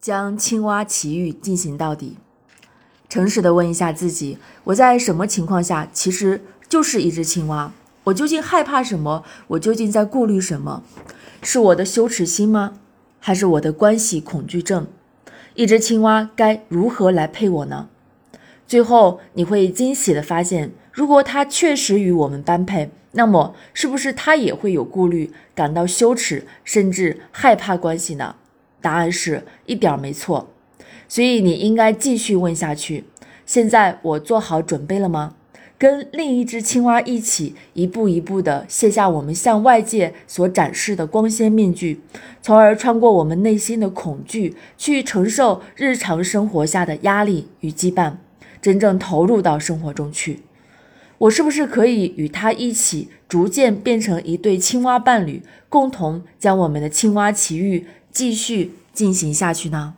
将青蛙奇遇进行到底。诚实的问一下自己：我在什么情况下其实就是一只青蛙？我究竟害怕什么？我究竟在顾虑什么？是我的羞耻心吗？还是我的关系恐惧症？一只青蛙该如何来配我呢？最后你会惊喜的发现，如果它确实与我们般配，那么是不是它也会有顾虑、感到羞耻，甚至害怕关系呢？答案是一点没错，所以你应该继续问下去。现在我做好准备了吗？跟另一只青蛙一起，一步一步地卸下我们向外界所展示的光鲜面具，从而穿过我们内心的恐惧，去承受日常生活下的压力与羁绊，真正投入到生活中去。我是不是可以与他一起，逐渐变成一对青蛙伴侣，共同将我们的青蛙奇遇？继续进行下去呢？